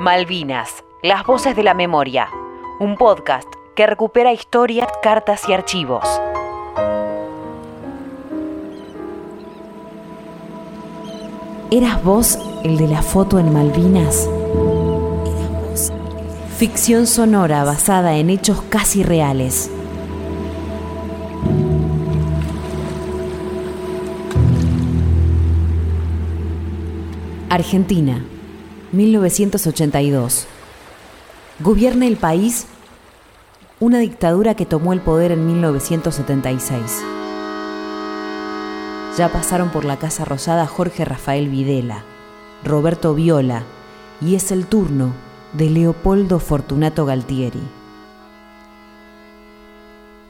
Malvinas, las voces de la memoria. Un podcast que recupera historias, cartas y archivos. ¿Eras vos el de la foto en Malvinas? Ficción sonora basada en hechos casi reales. Argentina, 1982. Gobierna el país una dictadura que tomó el poder en 1976. Ya pasaron por la Casa Rosada Jorge Rafael Videla, Roberto Viola y es el turno de Leopoldo Fortunato Galtieri.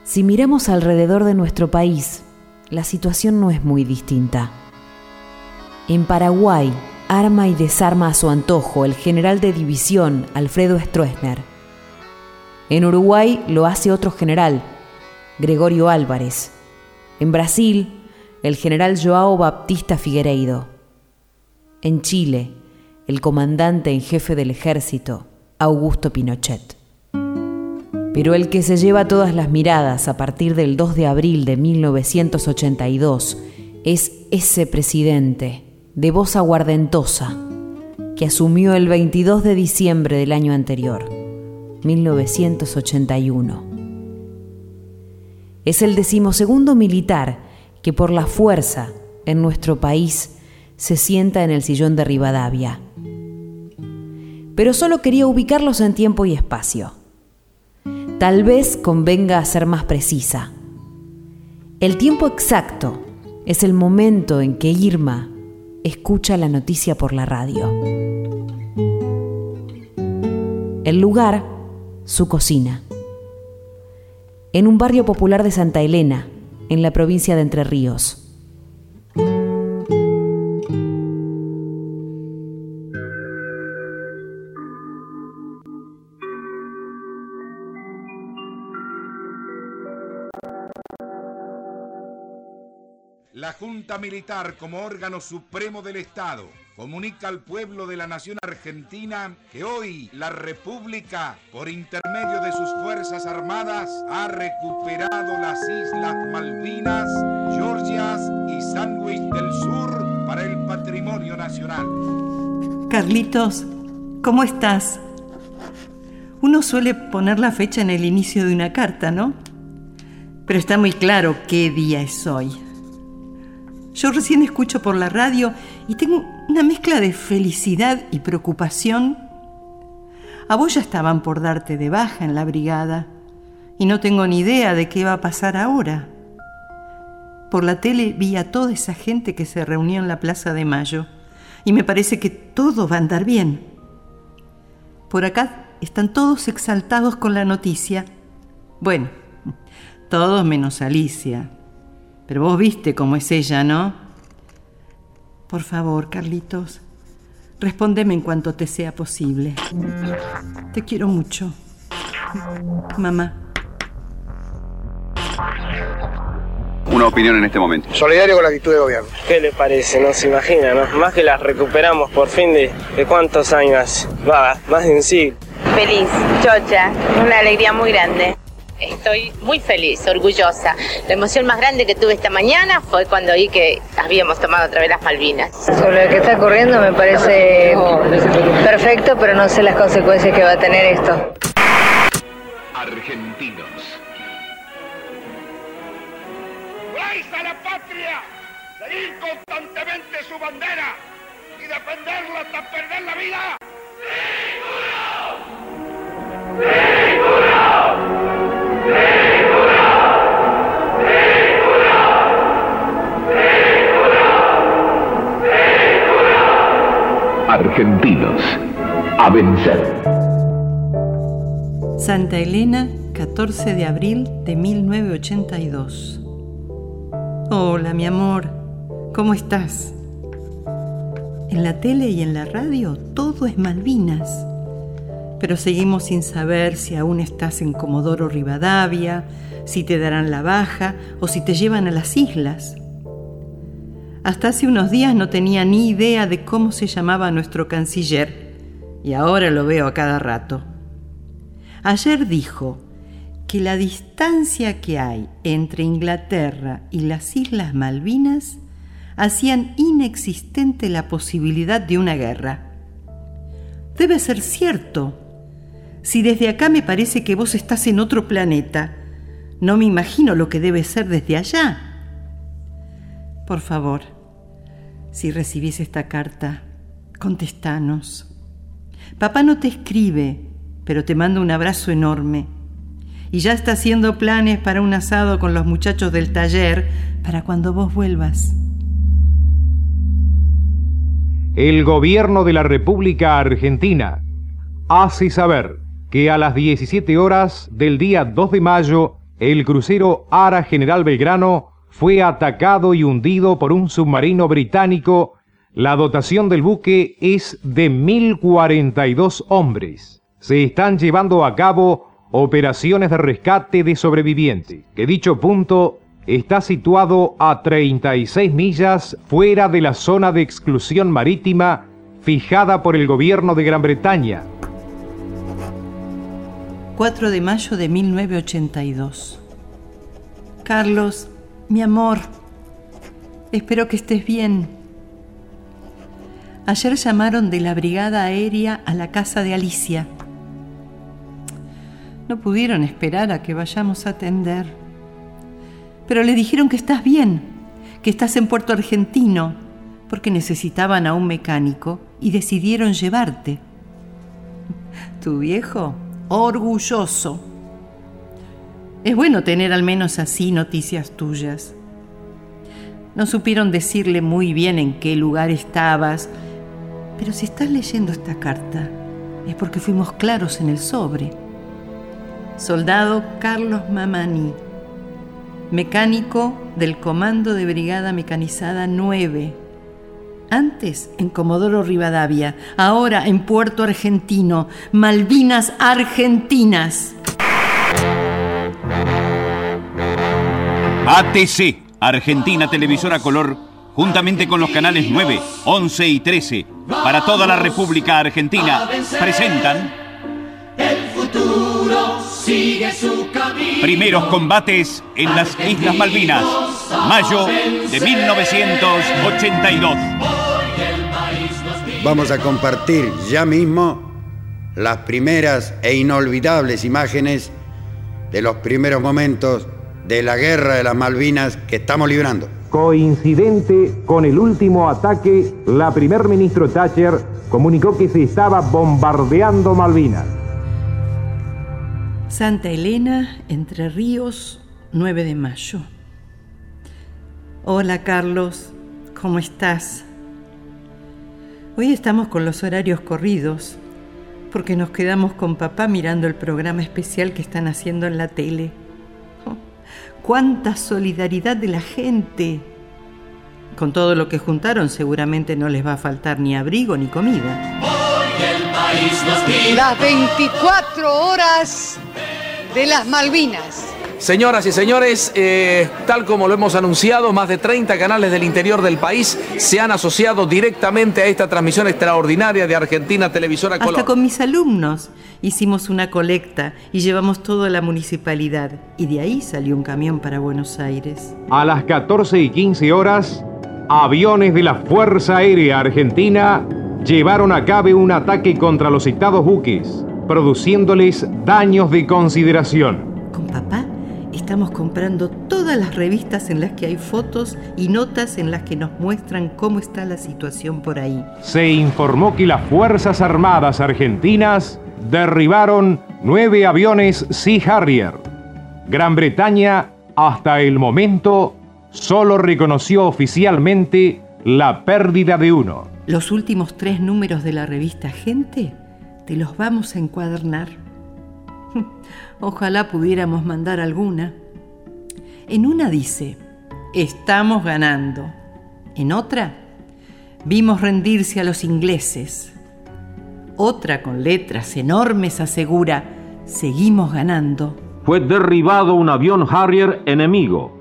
Si miramos alrededor de nuestro país, la situación no es muy distinta. En Paraguay, arma y desarma a su antojo el general de división Alfredo Stroessner. En Uruguay lo hace otro general, Gregorio Álvarez. En Brasil, el general Joao Baptista Figueiredo. En Chile, el comandante en jefe del ejército, Augusto Pinochet. Pero el que se lleva todas las miradas a partir del 2 de abril de 1982 es ese presidente de voz aguardentosa que asumió el 22 de diciembre del año anterior, 1981. Es el decimosegundo militar que por la fuerza en nuestro país se sienta en el sillón de Rivadavia. Pero solo quería ubicarlos en tiempo y espacio. Tal vez convenga ser más precisa. El tiempo exacto es el momento en que Irma escucha la noticia por la radio. El lugar, su cocina. En un barrio popular de Santa Elena, en la provincia de Entre Ríos. Militar, como órgano supremo del Estado, comunica al pueblo de la nación argentina que hoy la República, por intermedio de sus Fuerzas Armadas, ha recuperado las Islas Malvinas, Georgias y Sandwich del Sur para el patrimonio nacional. Carlitos, ¿cómo estás? Uno suele poner la fecha en el inicio de una carta, ¿no? Pero está muy claro qué día es hoy. Yo recién escucho por la radio y tengo una mezcla de felicidad y preocupación. A vos ya estaban por darte de baja en la brigada y no tengo ni idea de qué va a pasar ahora. Por la tele vi a toda esa gente que se reunió en la Plaza de Mayo y me parece que todo va a andar bien. Por acá están todos exaltados con la noticia. Bueno, todos menos Alicia. Pero vos viste cómo es ella, ¿no? Por favor, Carlitos, respóndeme en cuanto te sea posible. Te quiero mucho. Mamá. Una opinión en este momento. Solidario con la actitud de gobierno. ¿Qué le parece? No se imagina, ¿no? Más que las recuperamos por fin de, de cuántos años. Va, más de un siglo. Feliz, chocha, una alegría muy grande. Estoy muy feliz, orgullosa. La emoción más grande que tuve esta mañana fue cuando vi que habíamos tomado otra vez las Malvinas. Sobre lo que está ocurriendo me parece perfecto, pero no sé las consecuencias que va a tener esto. Argentinos. a la patria! ¡Seguir constantemente su bandera! ¡Y defenderla hasta perder la vida! Argentinos, a vencer. Santa Elena, 14 de abril de 1982. Hola, mi amor, ¿cómo estás? En la tele y en la radio todo es Malvinas, pero seguimos sin saber si aún estás en Comodoro Rivadavia, si te darán la baja o si te llevan a las islas. Hasta hace unos días no tenía ni idea de cómo se llamaba nuestro canciller y ahora lo veo a cada rato. Ayer dijo que la distancia que hay entre Inglaterra y las Islas Malvinas hacían inexistente la posibilidad de una guerra. Debe ser cierto. Si desde acá me parece que vos estás en otro planeta, no me imagino lo que debe ser desde allá. Por favor, si recibís esta carta, contestanos. Papá no te escribe, pero te manda un abrazo enorme. Y ya está haciendo planes para un asado con los muchachos del taller para cuando vos vuelvas. El gobierno de la República Argentina hace saber que a las 17 horas del día 2 de mayo el crucero Ara General Belgrano fue atacado y hundido por un submarino británico. La dotación del buque es de 1.042 hombres. Se están llevando a cabo operaciones de rescate de sobrevivientes, que dicho punto está situado a 36 millas fuera de la zona de exclusión marítima fijada por el gobierno de Gran Bretaña. 4 de mayo de 1982. Carlos, mi amor, espero que estés bien. Ayer llamaron de la brigada aérea a la casa de Alicia. No pudieron esperar a que vayamos a atender pero le dijeron que estás bien, que estás en Puerto Argentino, porque necesitaban a un mecánico y decidieron llevarte. Tu viejo, orgulloso. Es bueno tener al menos así noticias tuyas. No supieron decirle muy bien en qué lugar estabas, pero si estás leyendo esta carta es porque fuimos claros en el sobre. Soldado Carlos Mamani mecánico del Comando de Brigada Mecanizada 9. Antes en Comodoro Rivadavia, ahora en Puerto Argentino, Malvinas Argentinas. ATC, Argentina Televisora Color, juntamente con los canales 9, 11 y 13, para toda la República Argentina, presentan Primeros combates en las Islas Malvinas, mayo de 1982. Vamos a compartir ya mismo las primeras e inolvidables imágenes de los primeros momentos de la guerra de las Malvinas que estamos librando. Coincidente con el último ataque, la primer ministro Thatcher comunicó que se estaba bombardeando Malvinas. Santa Elena, Entre Ríos, 9 de mayo. Hola Carlos, ¿cómo estás? Hoy estamos con los horarios corridos porque nos quedamos con papá mirando el programa especial que están haciendo en la tele. Oh, ¡Cuánta solidaridad de la gente! Con todo lo que juntaron seguramente no les va a faltar ni abrigo ni comida. Las 24 horas de las Malvinas. Señoras y señores, eh, tal como lo hemos anunciado, más de 30 canales del interior del país se han asociado directamente a esta transmisión extraordinaria de Argentina Televisora Color. Hasta con mis alumnos hicimos una colecta y llevamos todo a la municipalidad. Y de ahí salió un camión para Buenos Aires. A las 14 y 15 horas, aviones de la Fuerza Aérea Argentina llevaron a cabo un ataque contra los citados buques, produciéndoles daños de consideración. Con papá estamos comprando todas las revistas en las que hay fotos y notas en las que nos muestran cómo está la situación por ahí. Se informó que las Fuerzas Armadas Argentinas derribaron nueve aviones Sea Harrier. Gran Bretaña, hasta el momento, solo reconoció oficialmente la pérdida de uno. Los últimos tres números de la revista Gente te los vamos a encuadernar. Ojalá pudiéramos mandar alguna. En una dice, estamos ganando. En otra, vimos rendirse a los ingleses. Otra con letras enormes asegura, seguimos ganando. Fue derribado un avión Harrier enemigo,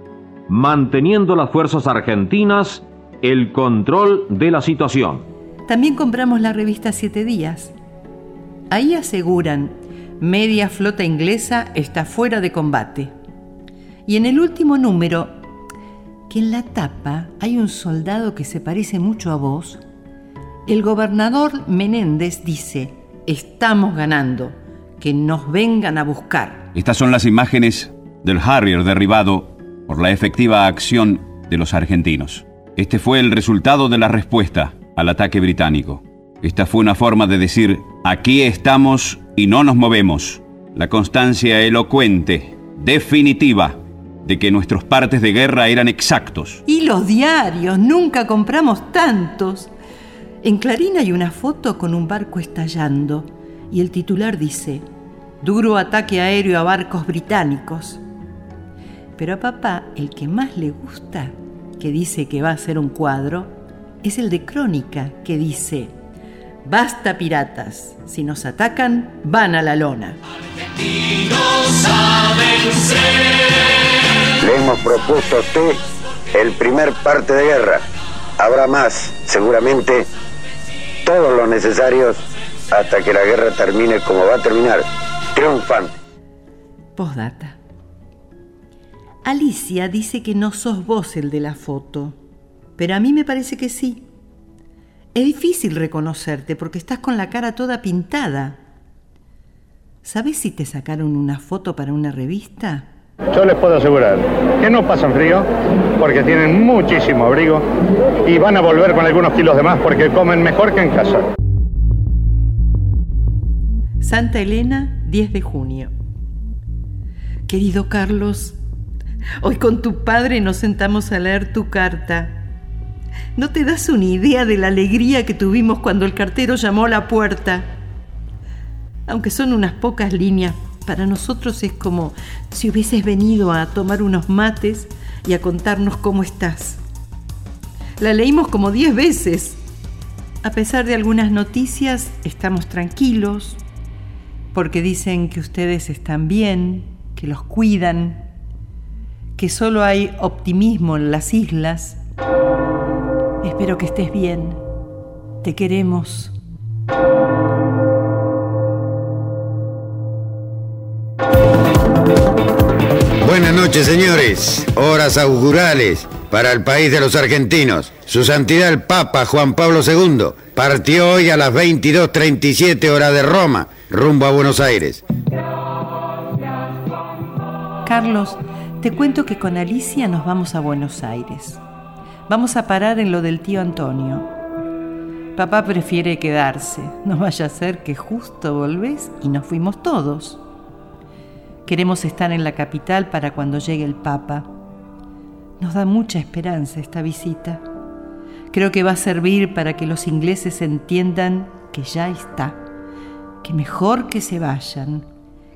manteniendo las fuerzas argentinas el control de la situación. También compramos la revista Siete Días. Ahí aseguran, media flota inglesa está fuera de combate. Y en el último número, que en la tapa hay un soldado que se parece mucho a vos, el gobernador Menéndez dice, estamos ganando, que nos vengan a buscar. Estas son las imágenes del Harrier derribado por la efectiva acción de los argentinos. Este fue el resultado de la respuesta al ataque británico. Esta fue una forma de decir, aquí estamos y no nos movemos. La constancia elocuente, definitiva, de que nuestros partes de guerra eran exactos. Y los diarios, nunca compramos tantos. En Clarín hay una foto con un barco estallando y el titular dice, duro ataque aéreo a barcos británicos. Pero a papá el que más le gusta, que dice que va a ser un cuadro, es el de Crónica, que dice, basta piratas, si nos atacan, van a la lona. Le hemos propuesto a usted el primer parte de guerra. Habrá más, seguramente, todos los necesarios hasta que la guerra termine como va a terminar, triunfante. Postdata. Alicia dice que no sos vos el de la foto, pero a mí me parece que sí. Es difícil reconocerte porque estás con la cara toda pintada. ¿Sabes si te sacaron una foto para una revista? Yo les puedo asegurar que no pasan frío porque tienen muchísimo abrigo y van a volver con algunos kilos de más porque comen mejor que en casa. Santa Elena, 10 de junio. Querido Carlos, Hoy con tu padre nos sentamos a leer tu carta. No te das una idea de la alegría que tuvimos cuando el cartero llamó a la puerta. Aunque son unas pocas líneas, para nosotros es como si hubieses venido a tomar unos mates y a contarnos cómo estás. La leímos como diez veces. A pesar de algunas noticias, estamos tranquilos, porque dicen que ustedes están bien, que los cuidan, que solo hay optimismo en las islas. Espero que estés bien. Te queremos. Buenas noches, señores. Horas augurales para el país de los argentinos. Su Santidad el Papa Juan Pablo II partió hoy a las 22.37 horas de Roma, rumbo a Buenos Aires. Carlos, te cuento que con Alicia nos vamos a Buenos Aires. Vamos a parar en lo del tío Antonio. Papá prefiere quedarse. No vaya a ser que justo volvés y nos fuimos todos. Queremos estar en la capital para cuando llegue el Papa. Nos da mucha esperanza esta visita. Creo que va a servir para que los ingleses entiendan que ya está, que mejor que se vayan,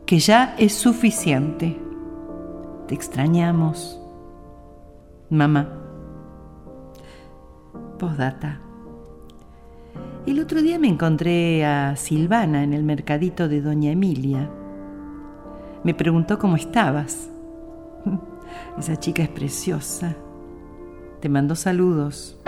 que ya es suficiente te extrañamos. Mamá. El otro día me encontré a Silvana en el mercadito de Doña Emilia. Me preguntó cómo estabas. Esa chica es preciosa. Te mando saludos.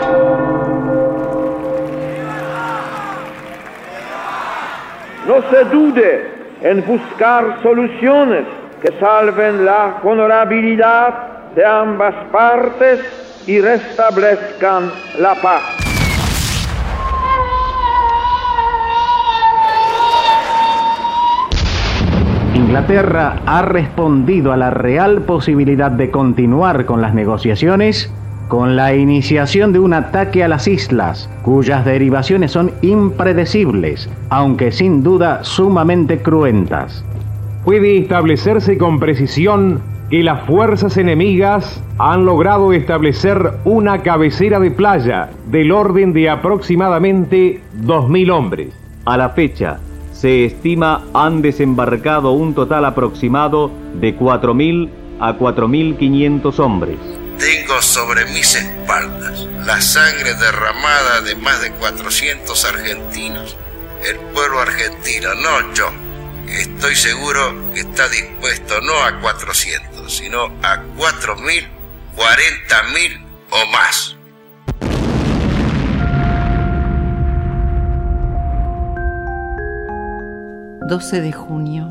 No se dude en buscar soluciones que salven la honorabilidad de ambas partes y restablezcan la paz. Inglaterra ha respondido a la real posibilidad de continuar con las negociaciones con la iniciación de un ataque a las islas, cuyas derivaciones son impredecibles, aunque sin duda sumamente cruentas puede establecerse con precisión que las fuerzas enemigas han logrado establecer una cabecera de playa del orden de aproximadamente 2.000 hombres. A la fecha, se estima han desembarcado un total aproximado de 4.000 a 4.500 hombres. Tengo sobre mis espaldas la sangre derramada de más de 400 argentinos. El pueblo argentino, no yo estoy seguro que está dispuesto no a 400, sino a 4.000, 40.000 o más. 12 de junio.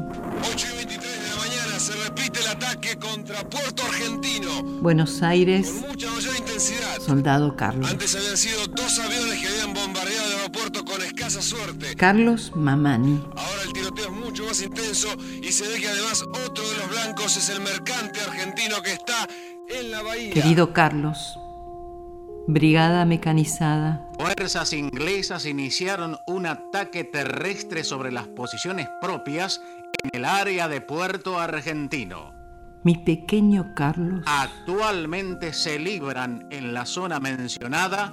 8 y 23 de la mañana se repite el ataque contra Puerto Argentino. Buenos Aires. Con mucha mayor intensidad. Soldado Carlos. Antes habían sido dos aviones que habían bombardeado el aeropuerto con escasa suerte. Carlos Mamani. Ahora el más intenso y se ve que además otro de los blancos es el mercante argentino que está en la bahía. Querido Carlos, Brigada mecanizada. Fuerzas inglesas iniciaron un ataque terrestre sobre las posiciones propias en el área de Puerto Argentino. Mi pequeño Carlos. Actualmente se libran en la zona mencionada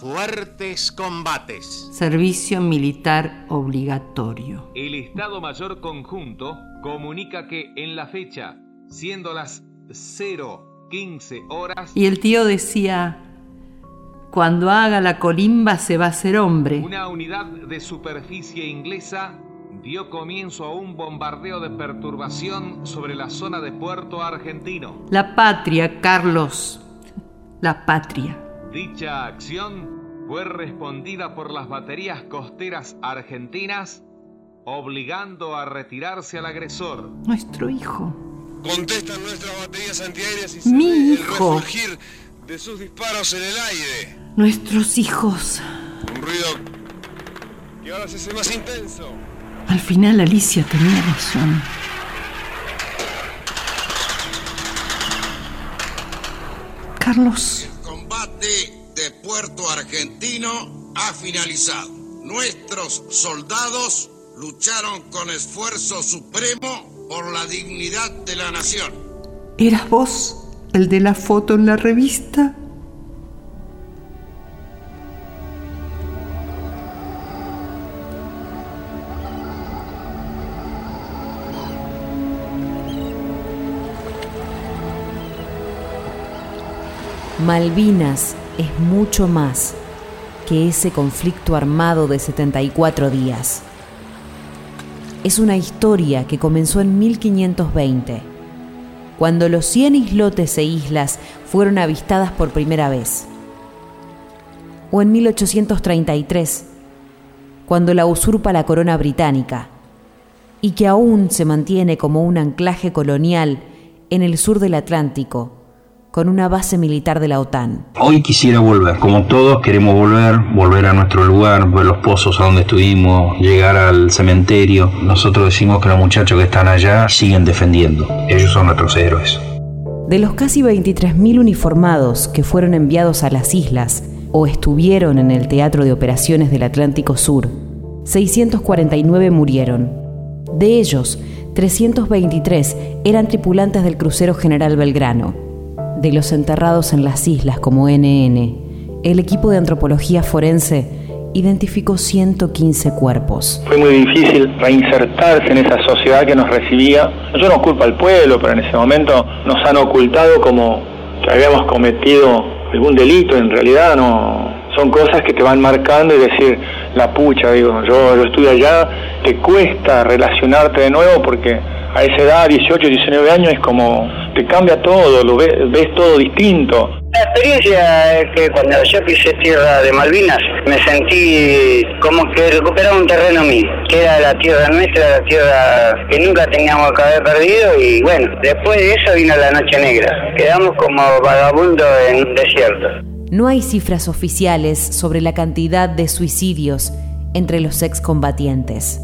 fuertes combates. Servicio militar obligatorio. El Estado Mayor Conjunto comunica que en la fecha, siendo las 015 horas... Y el tío decía, cuando haga la colimba se va a ser hombre. Una unidad de superficie inglesa dio comienzo a un bombardeo de perturbación sobre la zona de Puerto Argentino. La patria, Carlos. La patria. Dicha acción fue respondida por las baterías costeras argentinas, obligando a retirarse al agresor. Nuestro hijo. Contestan nuestras baterías antiaéreas y se Mi el hijo. refulgir de sus disparos en el aire. Nuestros hijos. Un ruido que ahora se hace más intenso. Al final Alicia tenía razón. Carlos. De Puerto Argentino ha finalizado. Nuestros soldados lucharon con esfuerzo supremo por la dignidad de la nación. ¿Eras vos el de la foto en la revista? Malvinas es mucho más que ese conflicto armado de 74 días. Es una historia que comenzó en 1520, cuando los 100 islotes e islas fueron avistadas por primera vez. O en 1833, cuando la usurpa la corona británica, y que aún se mantiene como un anclaje colonial en el sur del Atlántico, con una base militar de la OTAN. Hoy quisiera volver, como todos queremos volver, volver a nuestro lugar, ver los pozos a donde estuvimos, llegar al cementerio. Nosotros decimos que los muchachos que están allá siguen defendiendo. Ellos son nuestros héroes. De los casi 23.000 uniformados que fueron enviados a las islas o estuvieron en el Teatro de Operaciones del Atlántico Sur, 649 murieron. De ellos, 323 eran tripulantes del crucero General Belgrano. De los enterrados en las islas como NN, el equipo de antropología forense identificó 115 cuerpos. Fue muy difícil reinsertarse en esa sociedad que nos recibía. Yo no culpo al pueblo, pero en ese momento nos han ocultado como que habíamos cometido algún delito. En realidad no son cosas que te van marcando y decir, la pucha, digo, yo, yo estuve allá, te cuesta relacionarte de nuevo porque a esa edad, 18, 19 años, es como te cambia todo, lo ves, ves todo distinto. La experiencia es que cuando yo pisé tierra de Malvinas me sentí como que recuperaba un terreno mío, que era la tierra nuestra, la tierra que nunca teníamos que haber perdido y bueno, después de eso vino la noche negra, quedamos como vagabundos en un desierto. No hay cifras oficiales sobre la cantidad de suicidios entre los excombatientes,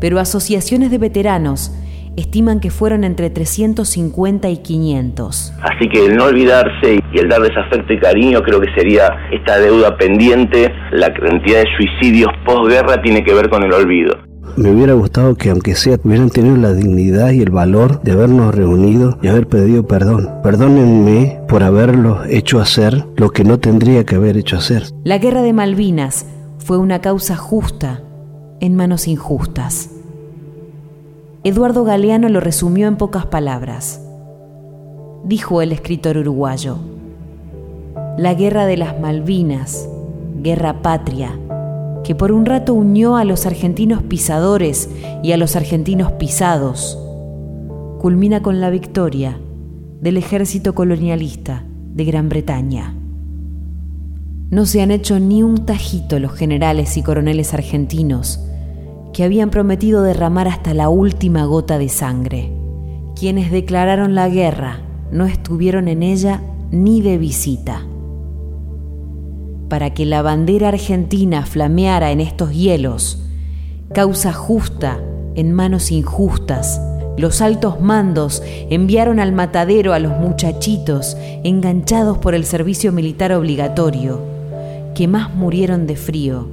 pero asociaciones de veteranos estiman que fueron entre 350 y 500. Así que el no olvidarse y el darles afecto y cariño creo que sería esta deuda pendiente. La cantidad de suicidios posguerra tiene que ver con el olvido. Me hubiera gustado que aunque sea hubieran tenido la dignidad y el valor de habernos reunido y haber pedido perdón. Perdónenme por haberlos hecho hacer lo que no tendría que haber hecho hacer. La guerra de Malvinas fue una causa justa en manos injustas. Eduardo Galeano lo resumió en pocas palabras. Dijo el escritor uruguayo, la guerra de las Malvinas, guerra patria, que por un rato unió a los argentinos pisadores y a los argentinos pisados, culmina con la victoria del ejército colonialista de Gran Bretaña. No se han hecho ni un tajito los generales y coroneles argentinos que habían prometido derramar hasta la última gota de sangre. Quienes declararon la guerra no estuvieron en ella ni de visita. Para que la bandera argentina flameara en estos hielos, causa justa en manos injustas, los altos mandos enviaron al matadero a los muchachitos enganchados por el servicio militar obligatorio, que más murieron de frío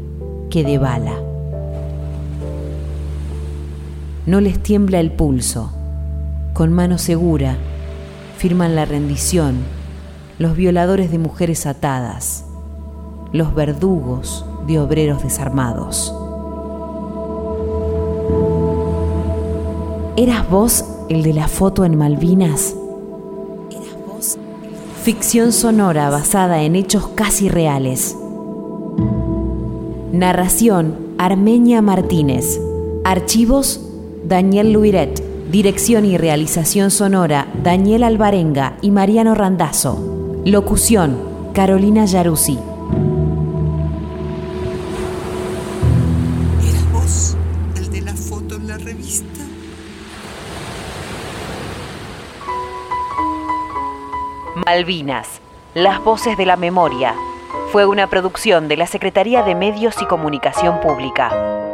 que de bala. No les tiembla el pulso. Con mano segura firman la rendición los violadores de mujeres atadas, los verdugos de obreros desarmados. ¿Eras vos el de la foto en Malvinas? Ficción sonora basada en hechos casi reales. Narración Armenia Martínez. Archivos Daniel Luiret. Dirección y realización sonora Daniel Alvarenga y Mariano Randazzo. Locución Carolina Yaruzzi. ¿Eras vos el de la foto en la revista? Malvinas, las voces de la memoria. Fue una producción de la Secretaría de Medios y Comunicación Pública.